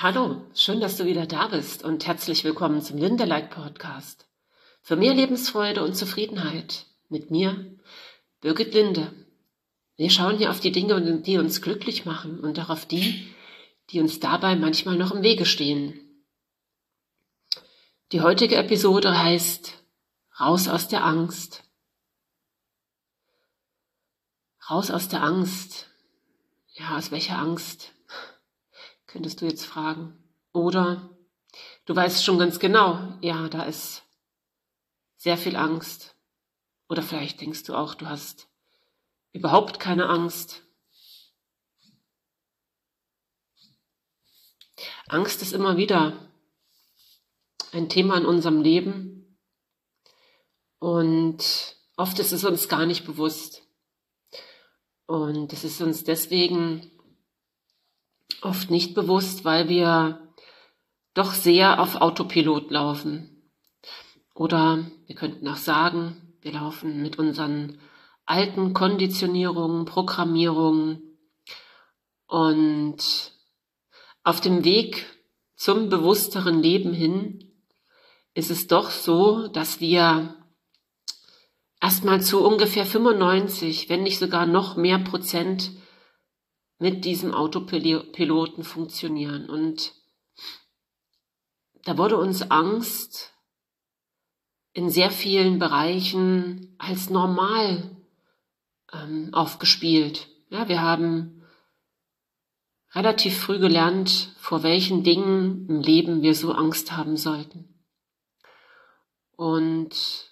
Hallo, schön, dass du wieder da bist und herzlich willkommen zum Lindelike Podcast. Für mehr Lebensfreude und Zufriedenheit mit mir, Birgit Linde. Wir schauen hier auf die Dinge, die uns glücklich machen und auch auf die, die uns dabei manchmal noch im Wege stehen. Die heutige Episode heißt Raus aus der Angst. Raus aus der Angst. Ja, aus welcher Angst? Könntest du jetzt fragen. Oder du weißt schon ganz genau, ja, da ist sehr viel Angst. Oder vielleicht denkst du auch, du hast überhaupt keine Angst. Angst ist immer wieder ein Thema in unserem Leben und oft ist es uns gar nicht bewusst. Und es ist uns deswegen oft nicht bewusst, weil wir doch sehr auf Autopilot laufen. Oder wir könnten auch sagen, wir laufen mit unseren alten Konditionierungen, Programmierungen und auf dem Weg zum bewussteren Leben hin ist es doch so, dass wir erstmal zu ungefähr 95, wenn nicht sogar noch mehr Prozent mit diesem Autopiloten funktionieren. Und da wurde uns Angst in sehr vielen Bereichen als normal ähm, aufgespielt. Ja, wir haben relativ früh gelernt, vor welchen Dingen im Leben wir so Angst haben sollten. Und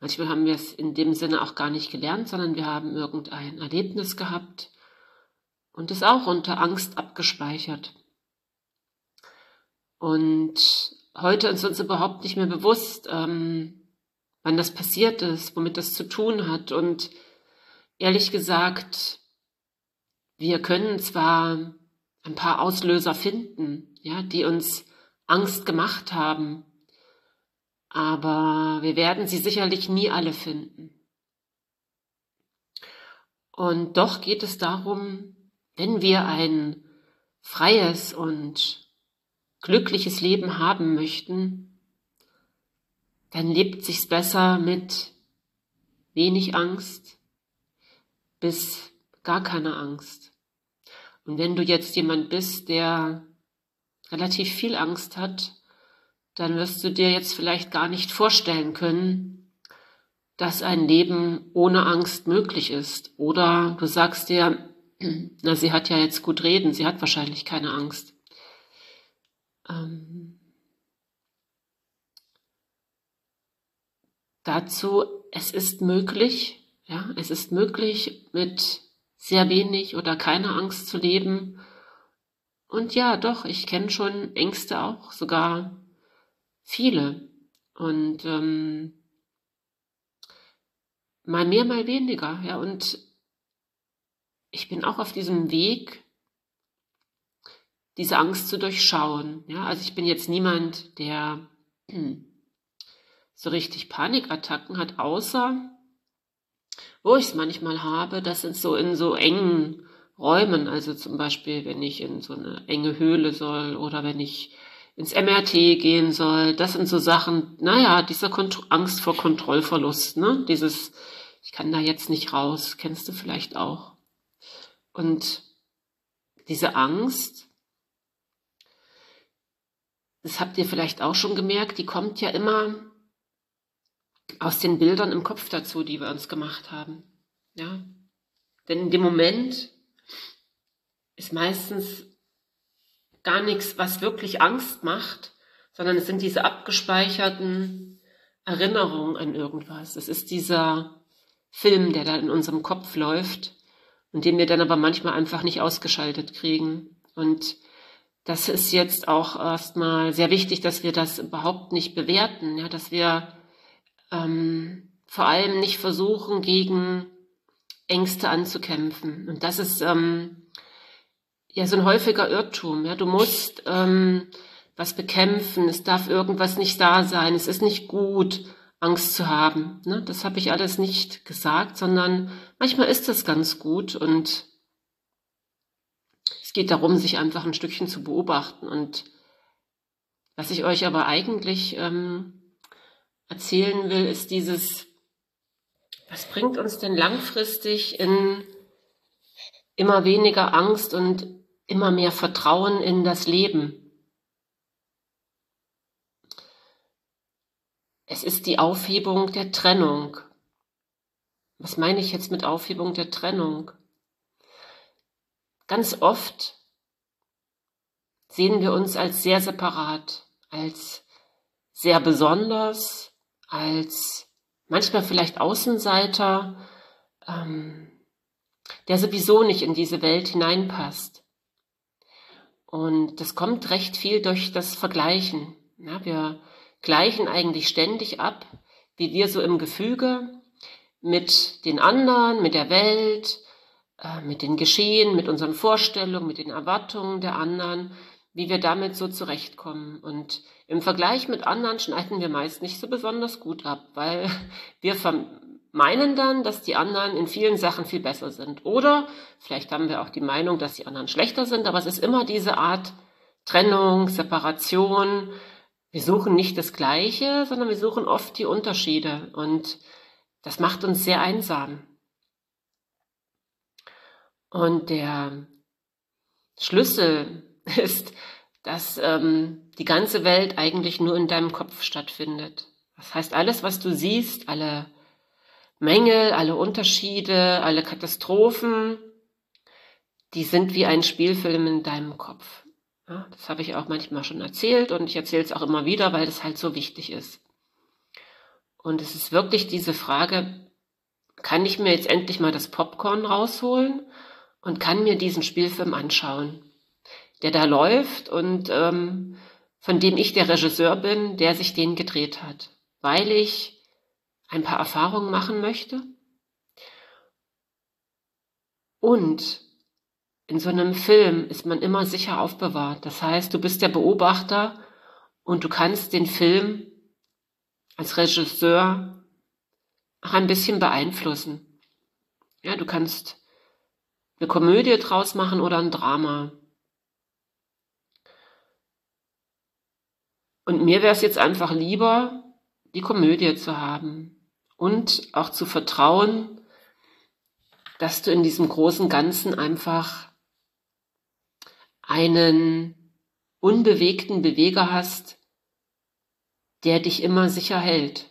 manchmal haben wir es in dem Sinne auch gar nicht gelernt, sondern wir haben irgendein Erlebnis gehabt, und ist auch unter Angst abgespeichert. Und heute ist uns überhaupt nicht mehr bewusst, ähm, wann das passiert ist, womit das zu tun hat. Und ehrlich gesagt, wir können zwar ein paar Auslöser finden, ja, die uns Angst gemacht haben, aber wir werden sie sicherlich nie alle finden. Und doch geht es darum, wenn wir ein freies und glückliches Leben haben möchten, dann lebt sich's besser mit wenig Angst bis gar keine Angst. Und wenn du jetzt jemand bist, der relativ viel Angst hat, dann wirst du dir jetzt vielleicht gar nicht vorstellen können, dass ein Leben ohne Angst möglich ist. Oder du sagst dir, na, sie hat ja jetzt gut reden, sie hat wahrscheinlich keine Angst. Ähm, dazu, es ist möglich, ja, es ist möglich, mit sehr wenig oder keiner Angst zu leben. Und ja, doch, ich kenne schon Ängste auch, sogar viele. Und ähm, mal mehr, mal weniger, ja. Und ich bin auch auf diesem Weg, diese Angst zu durchschauen. Ja, also ich bin jetzt niemand, der so richtig Panikattacken hat, außer wo ich es manchmal habe, das sind so in so engen Räumen, also zum Beispiel, wenn ich in so eine enge Höhle soll oder wenn ich ins MRT gehen soll, das sind so Sachen, naja, diese Kont Angst vor Kontrollverlust, ne? Dieses, ich kann da jetzt nicht raus, kennst du vielleicht auch. Und diese Angst, das habt ihr vielleicht auch schon gemerkt, die kommt ja immer aus den Bildern im Kopf dazu, die wir uns gemacht haben. Ja. Denn in dem Moment ist meistens gar nichts, was wirklich Angst macht, sondern es sind diese abgespeicherten Erinnerungen an irgendwas. Es ist dieser Film, der da in unserem Kopf läuft und den wir dann aber manchmal einfach nicht ausgeschaltet kriegen. Und das ist jetzt auch erstmal sehr wichtig, dass wir das überhaupt nicht bewerten, ja, dass wir ähm, vor allem nicht versuchen, gegen Ängste anzukämpfen. Und das ist ähm, ja so ein häufiger Irrtum. Ja, du musst ähm, was bekämpfen, es darf irgendwas nicht da sein, es ist nicht gut. Angst zu haben. Ne? Das habe ich alles nicht gesagt, sondern manchmal ist es ganz gut und Es geht darum, sich einfach ein Stückchen zu beobachten. Und was ich euch aber eigentlich ähm, erzählen will, ist dieses, was bringt uns denn langfristig in immer weniger Angst und immer mehr Vertrauen in das Leben? Es ist die Aufhebung der Trennung. Was meine ich jetzt mit Aufhebung der Trennung? Ganz oft sehen wir uns als sehr separat, als sehr besonders, als manchmal vielleicht Außenseiter, ähm, der sowieso nicht in diese Welt hineinpasst. Und das kommt recht viel durch das Vergleichen. Ja, wir gleichen eigentlich ständig ab, wie wir so im Gefüge mit den anderen, mit der Welt, äh, mit den Geschehen, mit unseren Vorstellungen, mit den Erwartungen der anderen, wie wir damit so zurechtkommen. Und im Vergleich mit anderen schneiden wir meist nicht so besonders gut ab, weil wir meinen dann, dass die anderen in vielen Sachen viel besser sind. Oder vielleicht haben wir auch die Meinung, dass die anderen schlechter sind, aber es ist immer diese Art Trennung, Separation, wir suchen nicht das Gleiche, sondern wir suchen oft die Unterschiede und das macht uns sehr einsam. Und der Schlüssel ist, dass ähm, die ganze Welt eigentlich nur in deinem Kopf stattfindet. Das heißt, alles, was du siehst, alle Mängel, alle Unterschiede, alle Katastrophen, die sind wie ein Spielfilm in deinem Kopf. Ja, das habe ich auch manchmal schon erzählt und ich erzähle es auch immer wieder, weil das halt so wichtig ist. Und es ist wirklich diese Frage, kann ich mir jetzt endlich mal das Popcorn rausholen und kann mir diesen Spielfilm anschauen, der da läuft und ähm, von dem ich der Regisseur bin, der sich den gedreht hat, weil ich ein paar Erfahrungen machen möchte und in so einem Film ist man immer sicher aufbewahrt. Das heißt, du bist der Beobachter und du kannst den Film als Regisseur auch ein bisschen beeinflussen. Ja, du kannst eine Komödie draus machen oder ein Drama. Und mir wäre es jetzt einfach lieber, die Komödie zu haben und auch zu vertrauen, dass du in diesem großen Ganzen einfach einen unbewegten Beweger hast, der dich immer sicher hält.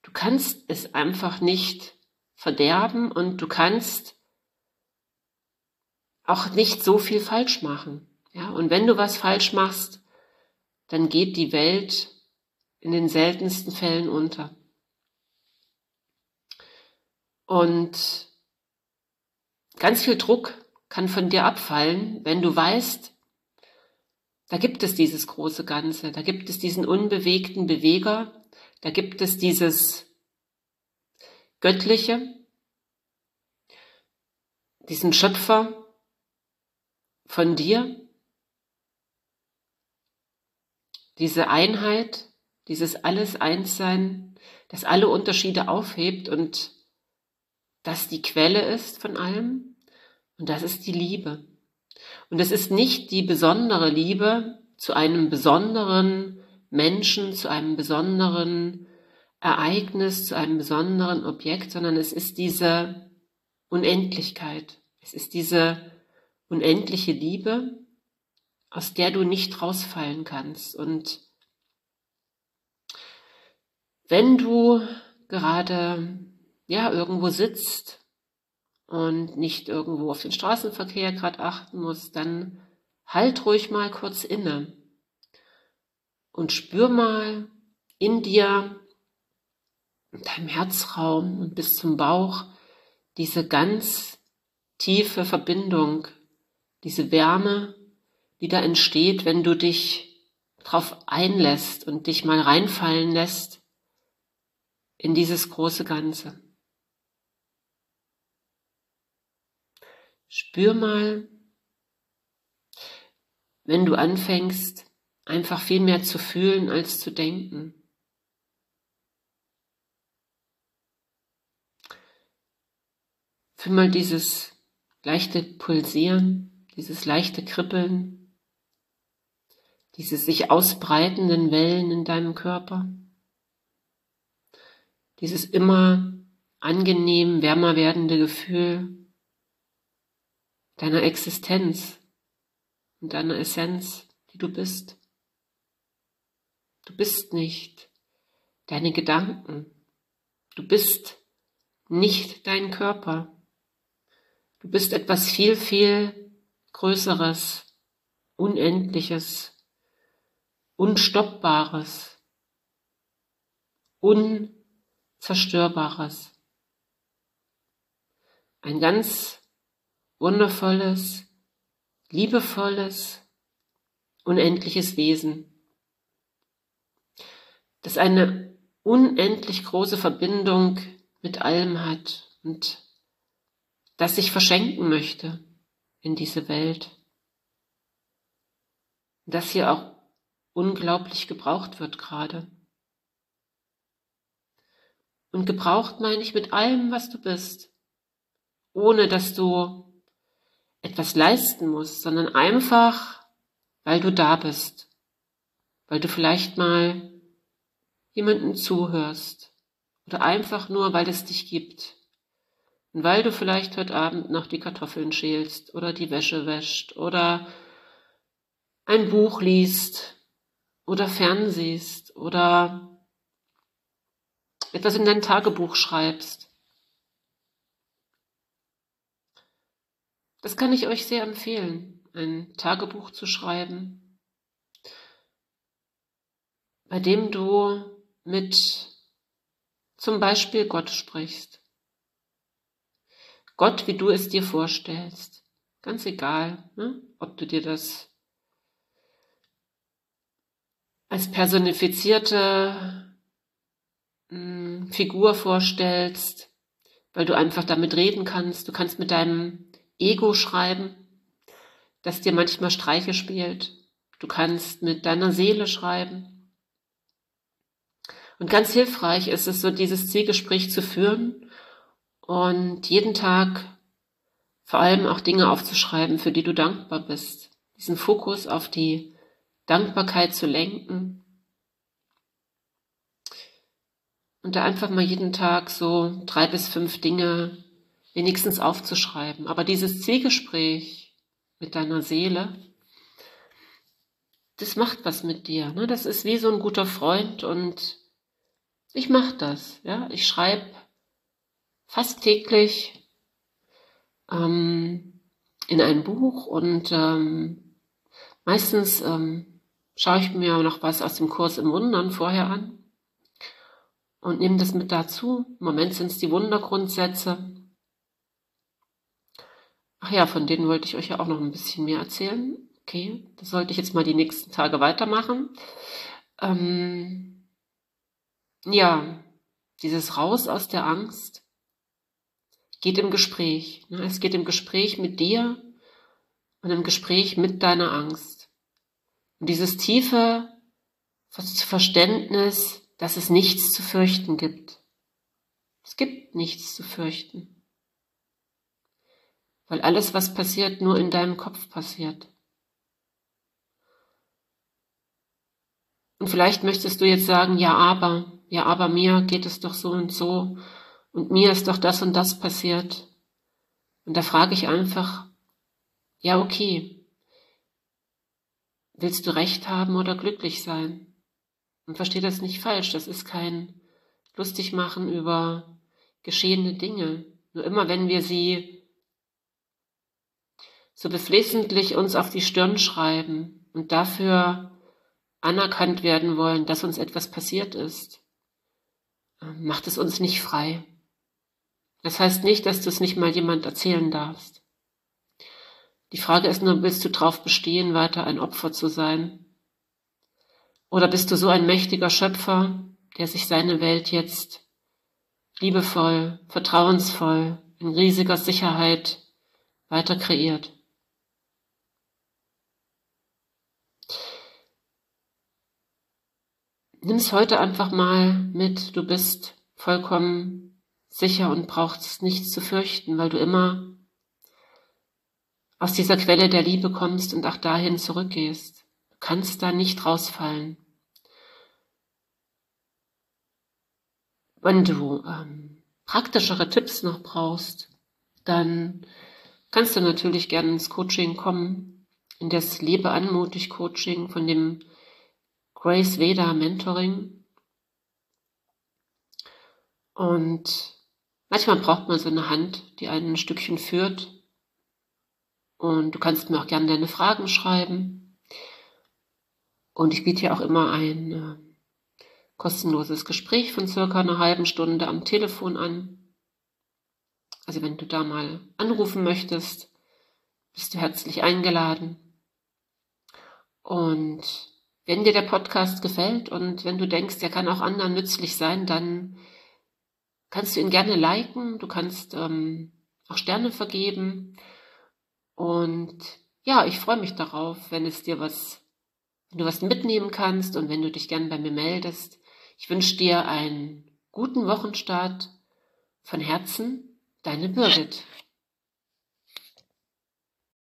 Du kannst es einfach nicht verderben und du kannst auch nicht so viel falsch machen. Ja, und wenn du was falsch machst, dann geht die Welt in den seltensten Fällen unter. Und ganz viel Druck kann von dir abfallen, wenn du weißt, da gibt es dieses große Ganze, da gibt es diesen unbewegten Beweger, da gibt es dieses Göttliche, diesen Schöpfer von dir, diese Einheit, dieses alles Einssein, das alle Unterschiede aufhebt und das die Quelle ist von allem. Und das ist die Liebe. Und es ist nicht die besondere Liebe zu einem besonderen Menschen, zu einem besonderen Ereignis, zu einem besonderen Objekt, sondern es ist diese Unendlichkeit. Es ist diese unendliche Liebe, aus der du nicht rausfallen kannst. Und wenn du gerade ja irgendwo sitzt und nicht irgendwo auf den Straßenverkehr gerade achten muss, dann halt ruhig mal kurz inne und spür mal in dir, in deinem Herzraum und bis zum Bauch diese ganz tiefe Verbindung, diese Wärme, die da entsteht, wenn du dich drauf einlässt und dich mal reinfallen lässt in dieses große Ganze. Spür mal, wenn du anfängst, einfach viel mehr zu fühlen als zu denken. Fühl mal dieses leichte Pulsieren. dieses leichte Kribbeln, diese sich ausbreitenden Wellen in deinem Körper, dieses immer angenehm wärmer werdende Gefühl deiner Existenz und deiner Essenz, die du bist. Du bist nicht deine Gedanken. Du bist nicht dein Körper. Du bist etwas viel, viel Größeres, Unendliches, Unstoppbares, Unzerstörbares. Ein ganz wundervolles, liebevolles, unendliches Wesen, das eine unendlich große Verbindung mit allem hat und das sich verschenken möchte in diese Welt. Das hier auch unglaublich gebraucht wird gerade. Und gebraucht meine ich mit allem, was du bist, ohne dass du etwas leisten musst, sondern einfach, weil du da bist, weil du vielleicht mal jemanden zuhörst. Oder einfach nur, weil es dich gibt. Und weil du vielleicht heute Abend noch die Kartoffeln schälst oder die Wäsche wäscht oder ein Buch liest oder fernsiehst oder etwas in dein Tagebuch schreibst. Das kann ich euch sehr empfehlen, ein Tagebuch zu schreiben, bei dem du mit zum Beispiel Gott sprichst. Gott, wie du es dir vorstellst. Ganz egal, ne? ob du dir das als personifizierte mh, hm, Figur vorstellst, weil du einfach damit reden kannst. Du kannst mit deinem Ego schreiben, das dir manchmal Streiche spielt. Du kannst mit deiner Seele schreiben. Und ganz hilfreich ist es so, dieses Zielgespräch zu führen und jeden Tag vor allem auch Dinge aufzuschreiben, für die du dankbar bist. Diesen Fokus auf die Dankbarkeit zu lenken. Und da einfach mal jeden Tag so drei bis fünf Dinge wenigstens aufzuschreiben. Aber dieses Zielgespräch mit deiner Seele, das macht was mit dir. Ne? Das ist wie so ein guter Freund und ich mache das. Ja? Ich schreibe fast täglich ähm, in ein Buch und ähm, meistens ähm, schaue ich mir noch was aus dem Kurs im Wundern vorher an und nehme das mit dazu. Im Moment sind es die Wundergrundsätze. Ach ja, von denen wollte ich euch ja auch noch ein bisschen mehr erzählen. Okay, das sollte ich jetzt mal die nächsten Tage weitermachen. Ähm, ja, dieses Raus aus der Angst geht im Gespräch. Ne? Es geht im Gespräch mit dir und im Gespräch mit deiner Angst. Und dieses tiefe Verständnis, dass es nichts zu fürchten gibt. Es gibt nichts zu fürchten. Weil alles, was passiert, nur in deinem Kopf passiert. Und vielleicht möchtest du jetzt sagen, ja, aber, ja, aber mir geht es doch so und so und mir ist doch das und das passiert. Und da frage ich einfach, ja, okay, willst du recht haben oder glücklich sein? Und versteh das nicht falsch, das ist kein lustig machen über geschehene Dinge. Nur immer wenn wir sie so beflissentlich uns auf die Stirn schreiben und dafür anerkannt werden wollen, dass uns etwas passiert ist, ähm, macht es uns nicht frei. Das heißt nicht, dass du es nicht mal jemand erzählen darfst. Die Frage ist nur, willst du darauf bestehen, weiter ein Opfer zu sein? Oder bist du so ein mächtiger Schöpfer, der sich seine Welt jetzt liebevoll, vertrauensvoll, in riesiger Sicherheit weiter kreiert? Nimm es heute einfach mal mit. Du bist vollkommen sicher und brauchst nichts zu fürchten, weil du immer aus dieser Quelle der Liebe kommst und auch dahin zurückgehst. Du kannst da nicht rausfallen. Wenn du ähm, praktischere Tipps noch brauchst, dann kannst du natürlich gerne ins Coaching kommen, in das Lebe anmutig Coaching von dem Grace Veda Mentoring. Und manchmal braucht man so eine Hand, die einen ein Stückchen führt. Und du kannst mir auch gerne deine Fragen schreiben. Und ich biete ja auch immer ein äh, kostenloses Gespräch von circa einer halben Stunde am Telefon an. Also wenn du da mal anrufen möchtest, bist du herzlich eingeladen. Und wenn dir der Podcast gefällt und wenn du denkst, der kann auch anderen nützlich sein, dann kannst du ihn gerne liken, du kannst ähm, auch Sterne vergeben. Und ja, ich freue mich darauf, wenn es dir was, wenn du was mitnehmen kannst und wenn du dich gerne bei mir meldest. Ich wünsche dir einen guten Wochenstart von Herzen, deine Birgit.